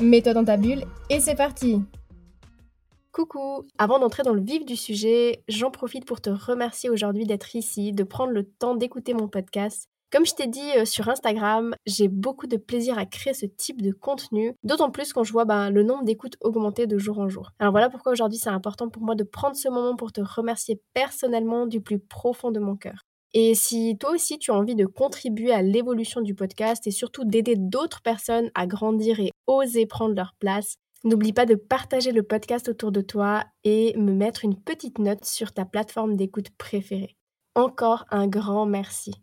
Mets-toi dans ta bulle et c'est parti Coucou Avant d'entrer dans le vif du sujet, j'en profite pour te remercier aujourd'hui d'être ici, de prendre le temps d'écouter mon podcast comme je t'ai dit euh, sur Instagram, j'ai beaucoup de plaisir à créer ce type de contenu, d'autant plus quand je vois ben, le nombre d'écoutes augmenter de jour en jour. Alors voilà pourquoi aujourd'hui c'est important pour moi de prendre ce moment pour te remercier personnellement du plus profond de mon cœur. Et si toi aussi tu as envie de contribuer à l'évolution du podcast et surtout d'aider d'autres personnes à grandir et oser prendre leur place, N'oublie pas de partager le podcast autour de toi et me mettre une petite note sur ta plateforme d'écoute préférée. Encore un grand merci.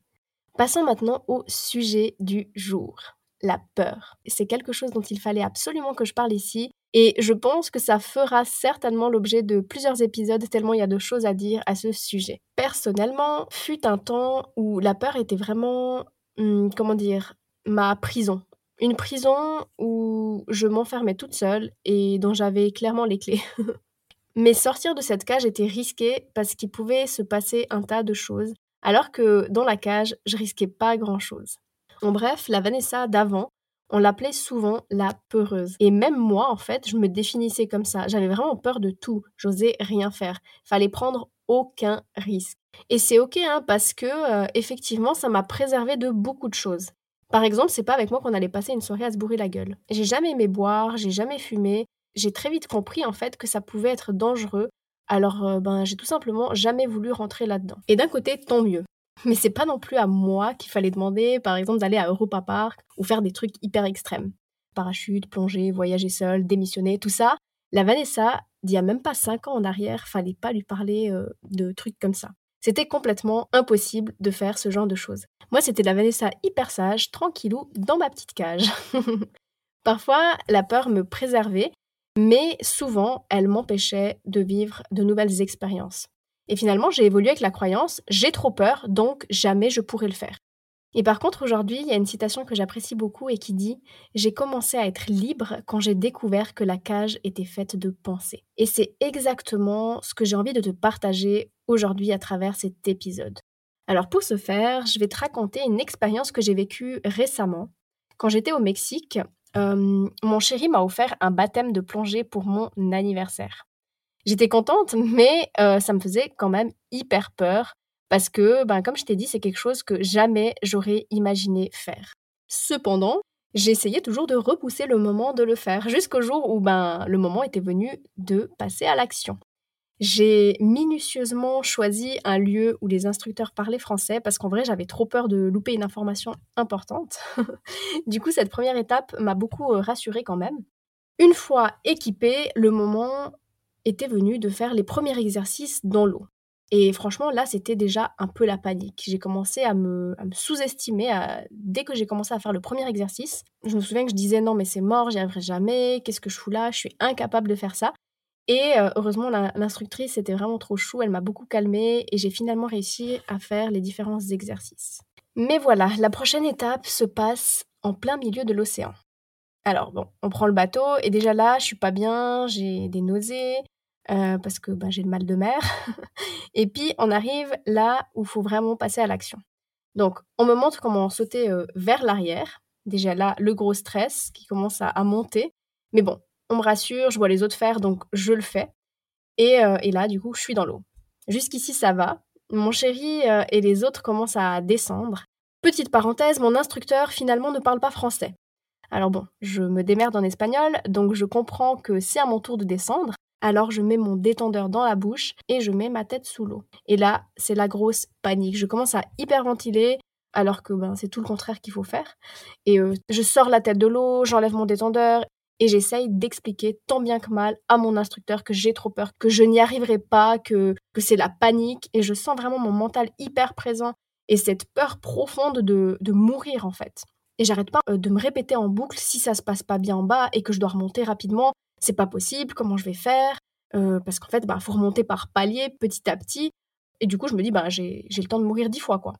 Passons maintenant au sujet du jour, la peur. C'est quelque chose dont il fallait absolument que je parle ici et je pense que ça fera certainement l'objet de plusieurs épisodes tellement il y a de choses à dire à ce sujet. Personnellement, fut un temps où la peur était vraiment, hmm, comment dire, ma prison. Une prison où je m'enfermais toute seule et dont j'avais clairement les clés. Mais sortir de cette cage était risqué parce qu'il pouvait se passer un tas de choses alors que dans la cage, je risquais pas grand-chose. En bref, la Vanessa d'avant, on l'appelait souvent la peureuse. Et même moi, en fait, je me définissais comme ça. J'avais vraiment peur de tout. J'osais rien faire. Fallait prendre aucun risque. Et c'est ok, hein, parce que euh, effectivement, ça m'a préservé de beaucoup de choses. Par exemple, c'est pas avec moi qu'on allait passer une soirée à se bourrer la gueule. J'ai jamais aimé boire, j'ai jamais fumé. J'ai très vite compris en fait que ça pouvait être dangereux alors, euh, ben, j'ai tout simplement jamais voulu rentrer là-dedans. Et d'un côté, tant mieux. Mais c'est pas non plus à moi qu'il fallait demander, par exemple, d'aller à Europa Park ou faire des trucs hyper extrêmes. Parachute, plonger, voyager seul, démissionner, tout ça. La Vanessa, d'il y a même pas 5 ans en arrière, fallait pas lui parler euh, de trucs comme ça. C'était complètement impossible de faire ce genre de choses. Moi, c'était la Vanessa hyper sage, tranquillou, dans ma petite cage. Parfois, la peur me préservait mais souvent, elle m'empêchait de vivre de nouvelles expériences. Et finalement, j'ai évolué avec la croyance j'ai trop peur, donc jamais je pourrai le faire. Et par contre, aujourd'hui, il y a une citation que j'apprécie beaucoup et qui dit J'ai commencé à être libre quand j'ai découvert que la cage était faite de pensées. Et c'est exactement ce que j'ai envie de te partager aujourd'hui à travers cet épisode. Alors pour ce faire, je vais te raconter une expérience que j'ai vécue récemment. Quand j'étais au Mexique, euh, mon chéri m'a offert un baptême de plongée pour mon anniversaire. J'étais contente, mais euh, ça me faisait quand même hyper peur parce que, ben, comme je t'ai dit, c'est quelque chose que jamais j'aurais imaginé faire. Cependant, j'essayais toujours de repousser le moment de le faire jusqu'au jour où ben, le moment était venu de passer à l'action. J'ai minutieusement choisi un lieu où les instructeurs parlaient français parce qu'en vrai j'avais trop peur de louper une information importante. du coup cette première étape m'a beaucoup euh, rassurée quand même. Une fois équipée, le moment était venu de faire les premiers exercices dans l'eau. Et franchement, là, c'était déjà un peu la panique. J'ai commencé à me, sous-estimer dès que j'ai commencé à faire le premier exercice. Je me souviens que je disais non, mais c'est mort, j'y arriverai jamais, qu'est-ce que je fous là, je suis incapable de faire ça. Et euh, heureusement, l'instructrice était vraiment trop chou, elle m'a beaucoup calmée et j'ai finalement réussi à faire les différents exercices. Mais voilà, la prochaine étape se passe en plein milieu de l'océan. Alors bon, on prend le bateau et déjà là, je suis pas bien, j'ai des nausées euh, parce que ben, j'ai le mal de mer. et puis on arrive là où il faut vraiment passer à l'action. Donc on me montre comment sauter euh, vers l'arrière. Déjà là, le gros stress qui commence à monter. Mais bon, on me rassure, je vois les autres faire, donc je le fais. Et, euh, là, du coup, je suis dans l'eau. Jusqu'ici, ça va. Mon chéri et les autres commencent à descendre. Petite parenthèse, mon instructeur finalement ne parle pas français. Alors bon, je me démerde en espagnol, donc je comprends que c'est à mon tour de descendre. Alors je mets mon détendeur dans la bouche et je mets ma tête sous l'eau. Et là, c'est la grosse panique. Je commence à hyperventiler alors que ben, c'est tout le contraire qu'il faut faire. Et euh, je sors la tête de l'eau, j'enlève mon détendeur et j'essaye d'expliquer tant bien que mal à mon instructeur que j'ai trop peur, que je n'y arriverai pas, que, que c'est la panique et je sens vraiment mon mental hyper présent et cette peur profonde de, de mourir en fait. Et j'arrête pas euh, de me répéter en boucle si ça se passe pas bien en bas et que je dois remonter rapidement, c'est pas possible, comment je vais faire euh, Parce qu'en fait, bah, faut remonter par palier, petit à petit. Et du coup, je me dis, bah, j'ai le temps de mourir dix fois, quoi.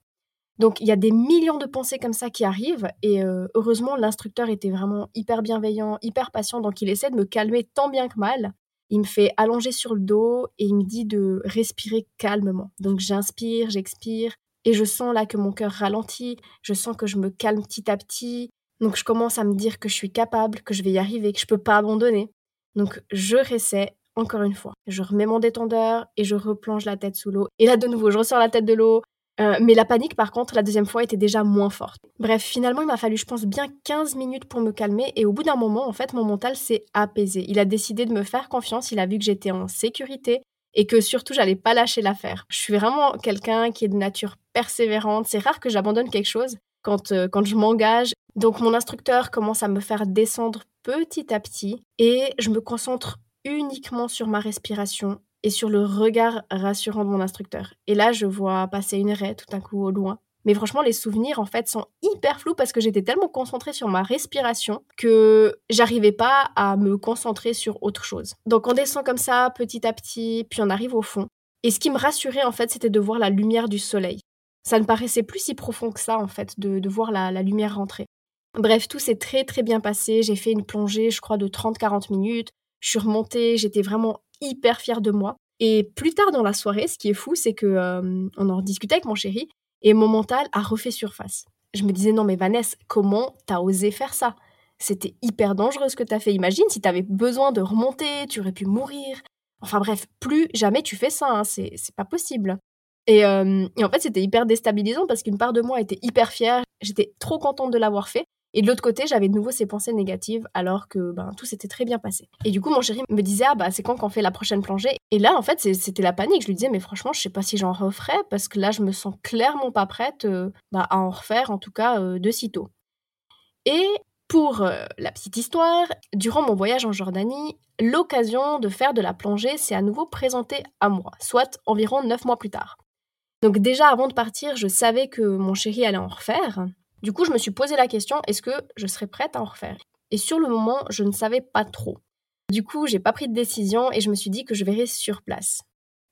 Donc, il y a des millions de pensées comme ça qui arrivent. Et euh, heureusement, l'instructeur était vraiment hyper bienveillant, hyper patient. Donc, il essaie de me calmer tant bien que mal. Il me fait allonger sur le dos et il me dit de respirer calmement. Donc, j'inspire, j'expire. Et je sens là que mon cœur ralentit. Je sens que je me calme petit à petit. Donc, je commence à me dire que je suis capable, que je vais y arriver, que je peux pas abandonner. Donc, je réessaie encore une fois. Je remets mon détendeur et je replonge la tête sous l'eau. Et là, de nouveau, je ressors la tête de l'eau. Euh, mais la panique, par contre, la deuxième fois était déjà moins forte. Bref, finalement, il m'a fallu, je pense, bien 15 minutes pour me calmer. Et au bout d'un moment, en fait, mon mental s'est apaisé. Il a décidé de me faire confiance. Il a vu que j'étais en sécurité et que surtout, j'allais pas lâcher l'affaire. Je suis vraiment quelqu'un qui est de nature persévérante. C'est rare que j'abandonne quelque chose quand, euh, quand je m'engage. Donc, mon instructeur commence à me faire descendre petit à petit et je me concentre uniquement sur ma respiration et sur le regard rassurant de mon instructeur. Et là, je vois passer une raie tout à coup au loin. Mais franchement, les souvenirs, en fait, sont hyper flous parce que j'étais tellement concentrée sur ma respiration que j'arrivais pas à me concentrer sur autre chose. Donc, on descend comme ça, petit à petit, puis on arrive au fond. Et ce qui me rassurait, en fait, c'était de voir la lumière du soleil. Ça ne paraissait plus si profond que ça, en fait, de, voir la, la lumière rentrer. Bref, tout s'est très très bien passé. J'ai fait une plongée, je crois, de 30-40 minutes. Je suis remontée, j'étais vraiment hyper fière de moi. Et plus tard dans la soirée, ce qui est fou, c'est que euh, on en discutait avec mon chéri et mon mental a refait surface. Je me disais non mais Vanessa, comment t'as osé faire ça? C'était hyper dangereux ce que t'as fait. Imagine si t'avais besoin de remonter, tu aurais pu mourir. Enfin bref, plus jamais tu fais ça, hein, c'est pas possible. Et, euh, et en fait, c'était hyper déstabilisant parce qu'une part de moi était hyper fière. J'étais trop contente de l'avoir fait. Et de l'autre côté, j'avais de nouveau ces pensées négatives alors que ben, tout s'était très bien passé. Et du coup, mon chéri me disait, ah bah c'est quand qu'on fait la prochaine plongée? Et là, en fait, c'était la panique. Je lui disais, mais franchement, je sais pas si j'en referais parce que là, je me sens clairement pas prête euh, bah, à en refaire, en tout cas euh, de sitôt. Et pour euh, la petite histoire, durant mon voyage en Jordanie, l'occasion de faire de la plongée s'est à nouveau présentée à moi, soit environ neuf mois plus tard. Donc déjà avant de partir, je savais que mon chéri allait en refaire, du coup, je me suis posé la question, est-ce que je serais prête à en refaire? Et sur le moment, je ne savais pas trop. Du coup, j'ai pas pris de décision et je me suis dit que je verrais sur place.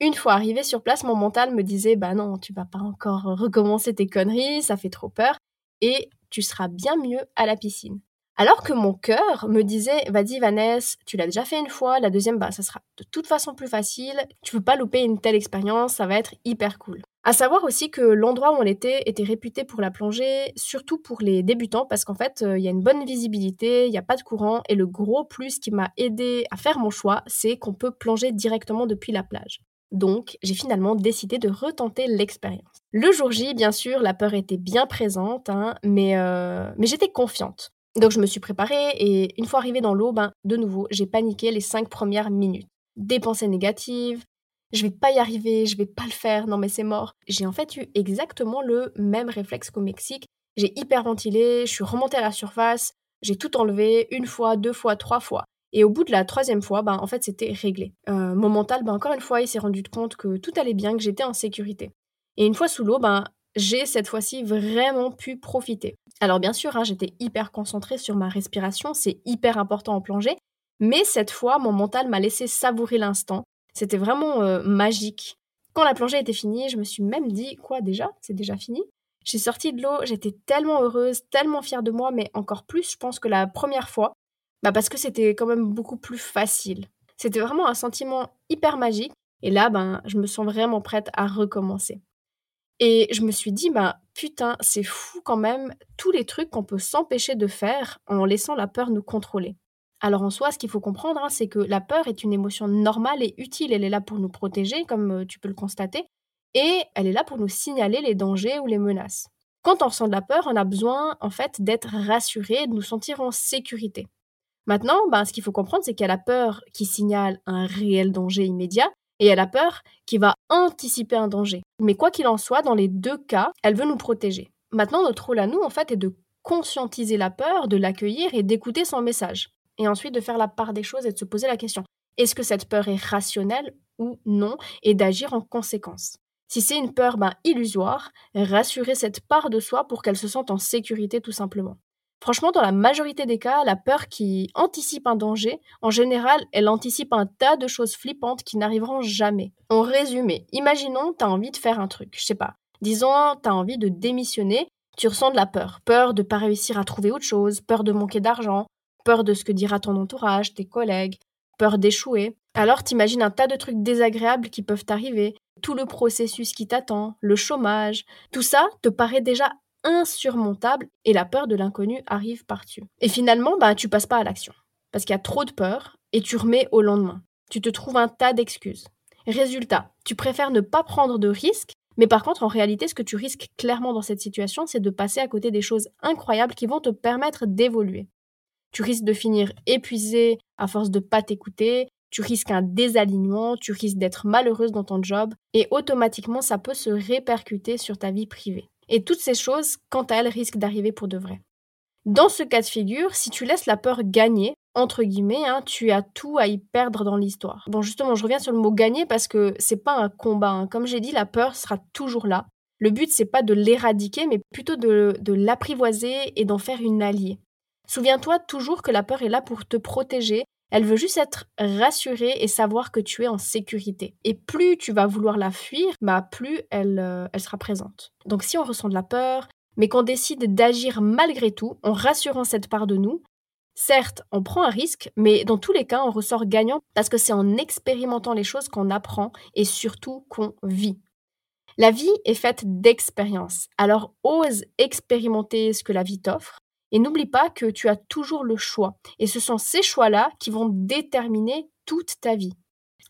Une fois arrivé sur place, mon mental me disait bah non, tu vas pas encore recommencer tes conneries, ça fait trop peur et tu seras bien mieux à la piscine. Alors que mon cœur me disait vas-y Vanessa, tu l'as déjà fait une fois, la deuxième bah ça sera de toute façon plus facile, tu peux pas louper une telle expérience, ça va être hyper cool. À savoir aussi que l'endroit où on était était réputé pour la plongée, surtout pour les débutants, parce qu'en fait, euh, il y a une bonne visibilité, il n'y a pas de courant, et le gros plus qui m'a aidé à faire mon choix, c'est qu'on peut plonger directement depuis la plage. Donc, j'ai finalement décidé de retenter l'expérience. Le jour J, bien sûr, la peur était bien présente, hein, mais, euh, mais j'étais confiante. Donc, je me suis préparée et une fois arrivée dans l'eau, ben, de nouveau, j'ai paniqué les cinq premières minutes. Des pensées négatives, je vais pas y arriver, je vais pas le faire, non mais c'est mort. J'ai en fait eu exactement le même réflexe qu'au Mexique. J'ai hyperventilé, je suis remontée à la surface, j'ai tout enlevé une fois, deux fois, trois fois. Et au bout de la troisième fois, ben, en fait, c'était réglé. Euh, mon mental, ben, encore une fois, il s'est rendu compte que tout allait bien, que j'étais en sécurité. Et une fois sous l'eau, ben, j'ai cette fois-ci vraiment pu profiter. Alors bien sûr, hein, j'étais hyper concentrée sur ma respiration, c'est hyper important en plongée, mais cette fois, mon mental m'a laissé savourer l'instant c'était vraiment euh, magique. Quand la plongée était finie, je me suis même dit, quoi déjà? C'est déjà fini? J'ai sorti de l'eau, j'étais tellement heureuse, tellement fière de moi, mais encore plus, je pense que la première fois, bah parce que c'était quand même beaucoup plus facile. C'était vraiment un sentiment hyper magique. Et là, ben, je me sens vraiment prête à recommencer. Et je me suis dit, bah putain, c'est fou quand même tous les trucs qu'on peut s'empêcher de faire en laissant la peur nous contrôler. Alors en soi, ce qu'il faut comprendre, hein, c'est que la peur est une émotion normale et utile. Elle est là pour nous protéger, comme euh, tu peux le constater, et elle est là pour nous signaler les dangers ou les menaces. Quand on ressent de la peur, on a besoin en fait d'être rassuré, de nous sentir en sécurité. Maintenant, ben, ce qu'il faut comprendre, c'est qu'il y a la peur qui signale un réel danger immédiat, et il y a la peur qui va anticiper un danger. Mais quoi qu'il en soit, dans les deux cas, elle veut nous protéger. Maintenant, notre rôle à nous, en fait, est de conscientiser la peur, de l'accueillir et d'écouter son message et ensuite de faire la part des choses et de se poser la question est-ce que cette peur est rationnelle ou non et d'agir en conséquence? Si c'est une peur ben, illusoire, rassurer cette part de soi pour qu'elle se sente en sécurité tout simplement. Franchement, dans la majorité des cas, la peur qui anticipe un danger, en général, elle anticipe un tas de choses flippantes qui n'arriveront jamais. En résumé, imaginons, tu as envie de faire un truc, je sais pas. Disons, tu as envie de démissionner, tu ressens de la peur. Peur de pas réussir à trouver autre chose, peur de manquer d'argent, peur de ce que dira ton entourage, tes collègues, peur d'échouer. Alors t'imagines un tas de trucs désagréables qui peuvent t'arriver, tout le processus qui t'attend, le chômage, tout ça te paraît déjà insurmontable et la peur de l'inconnu arrive par-dessus. Et finalement, bah, tu passes pas à l'action. Parce qu'il y a trop de peur et tu remets au lendemain. Tu te trouves un tas d'excuses. Résultat, tu préfères ne pas prendre de risques, mais par contre, en réalité, ce que tu risques clairement dans cette situation, c'est de passer à côté des choses incroyables qui vont te permettre d'évoluer. Tu risques de finir épuisé à force de pas t'écouter, tu risques un désalignement, tu risques d'être malheureuse dans ton job, et automatiquement, ça peut se répercuter sur ta vie privée. Et toutes ces choses, quant à elles, risquent d'arriver pour de vrai. Dans ce cas de figure, si tu laisses la peur gagner, entre guillemets, hein, tu as tout à y perdre dans l'histoire. Bon, justement, je reviens sur le mot gagner parce que c'est pas un combat. Hein. Comme j'ai dit, la peur sera toujours là. Le but, c'est pas de l'éradiquer, mais plutôt de, de l'apprivoiser et d'en faire une alliée. Souviens-toi toujours que la peur est là pour te protéger, elle veut juste être rassurée et savoir que tu es en sécurité. Et plus tu vas vouloir la fuir, bah plus elle, euh, elle sera présente. Donc si on ressent de la peur, mais qu'on décide d'agir malgré tout, en rassurant cette part de nous, certes, on prend un risque, mais dans tous les cas, on ressort gagnant parce que c'est en expérimentant les choses qu'on apprend et surtout qu'on vit. La vie est faite d'expériences, alors ose expérimenter ce que la vie t'offre et n'oublie pas que tu as toujours le choix. Et ce sont ces choix-là qui vont déterminer toute ta vie.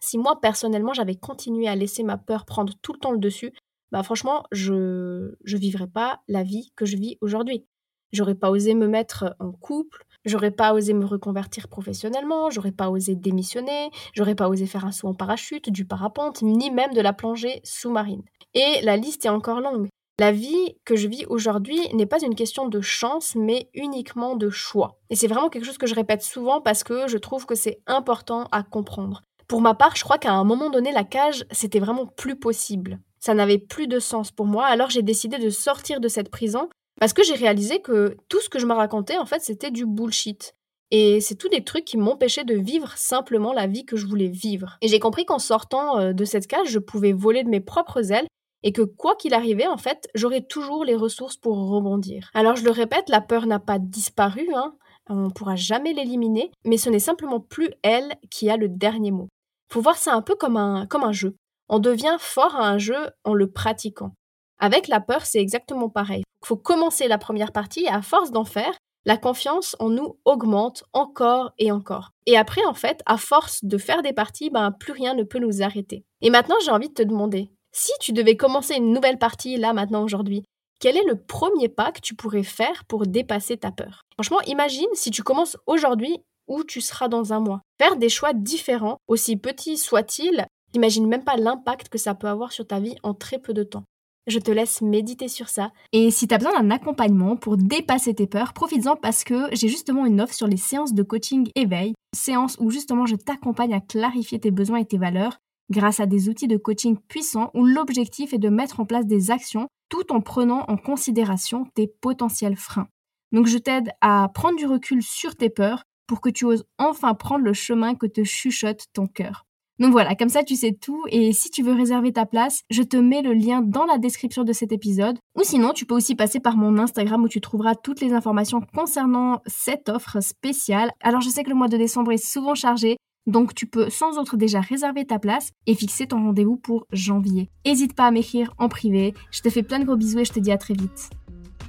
Si moi, personnellement, j'avais continué à laisser ma peur prendre tout le temps le dessus, bah franchement, je ne vivrais pas la vie que je vis aujourd'hui. J'aurais pas osé me mettre en couple, j'aurais pas osé me reconvertir professionnellement, j'aurais pas osé démissionner, j'aurais pas osé faire un saut en parachute, du parapente, ni même de la plongée sous-marine. Et la liste est encore longue. La vie que je vis aujourd'hui n'est pas une question de chance, mais uniquement de choix. Et c'est vraiment quelque chose que je répète souvent parce que je trouve que c'est important à comprendre. Pour ma part, je crois qu'à un moment donné, la cage, c'était vraiment plus possible. Ça n'avait plus de sens pour moi, alors j'ai décidé de sortir de cette prison parce que j'ai réalisé que tout ce que je me racontais, en fait, c'était du bullshit. Et c'est tous des trucs qui m'empêchaient de vivre simplement la vie que je voulais vivre. Et j'ai compris qu'en sortant euh, de cette cage, je pouvais voler de mes propres ailes et que quoi qu'il arrivait, en fait, j'aurais toujours les ressources pour rebondir. Alors je le répète, la peur n'a pas disparu, hein, on ne pourra jamais l'éliminer, mais ce n'est simplement plus elle qui a le dernier mot. Faut voir ça un peu comme un, jeu. On devient fort à un jeu en le pratiquant. Avec la peur, c'est exactement pareil. Il faut commencer la première partie et à force d'en faire, la confiance en nous augmente encore et encore. Et après, en fait, à force de faire des parties, ben, plus rien ne peut nous arrêter. Et maintenant, j'ai envie de te demander, si tu devais commencer une nouvelle partie là maintenant aujourd'hui, quel est le premier pas que tu pourrais faire pour dépasser ta peur? Franchement, imagine si tu commences aujourd'hui où tu seras dans un mois. Faire des choix différents, aussi petits soient-ils, n'imagine même pas l'impact que ça peut avoir sur ta vie en très peu de temps. Je te laisse méditer sur ça. Et si tu as besoin d'un accompagnement pour dépasser tes peurs, profites-en parce que j'ai justement une offre sur les séances de coaching éveil, séance où justement je t'accompagne à clarifier tes besoins et tes valeurs grâce à des outils de coaching puissants où l'objectif est de mettre en place des actions tout en prenant en considération tes potentiels freins. Donc je t'aide à prendre du recul sur tes peurs pour que tu oses enfin prendre le chemin que te chuchote ton cœur. Donc voilà, comme ça tu sais tout et si tu veux réserver ta place, je te mets le lien dans la description de cet épisode ou sinon tu peux aussi passer par mon Instagram où tu trouveras toutes les informations concernant cette offre spéciale. Alors je sais que le mois de décembre est souvent chargé, donc tu peux sans autre déjà réserver ta place et fixer ton rendez-vous pour janvier. N'hésite pas à m'écrire en privé. Je te fais plein de gros bisous et je te dis à très vite.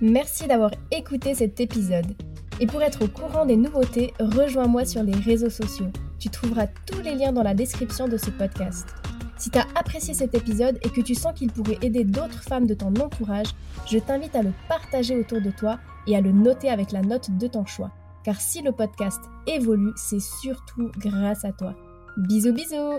Merci d'avoir écouté cet épisode. Et pour être au courant des nouveautés, rejoins-moi sur les réseaux sociaux. Tu trouveras tous les liens dans la description de ce podcast. Si tu as apprécié cet épisode et que tu sens qu'il pourrait aider d'autres femmes de ton entourage, je t'invite à le partager autour de toi et à le noter avec la note de ton choix car si le podcast évolue, c'est surtout grâce à toi. Bisous bisous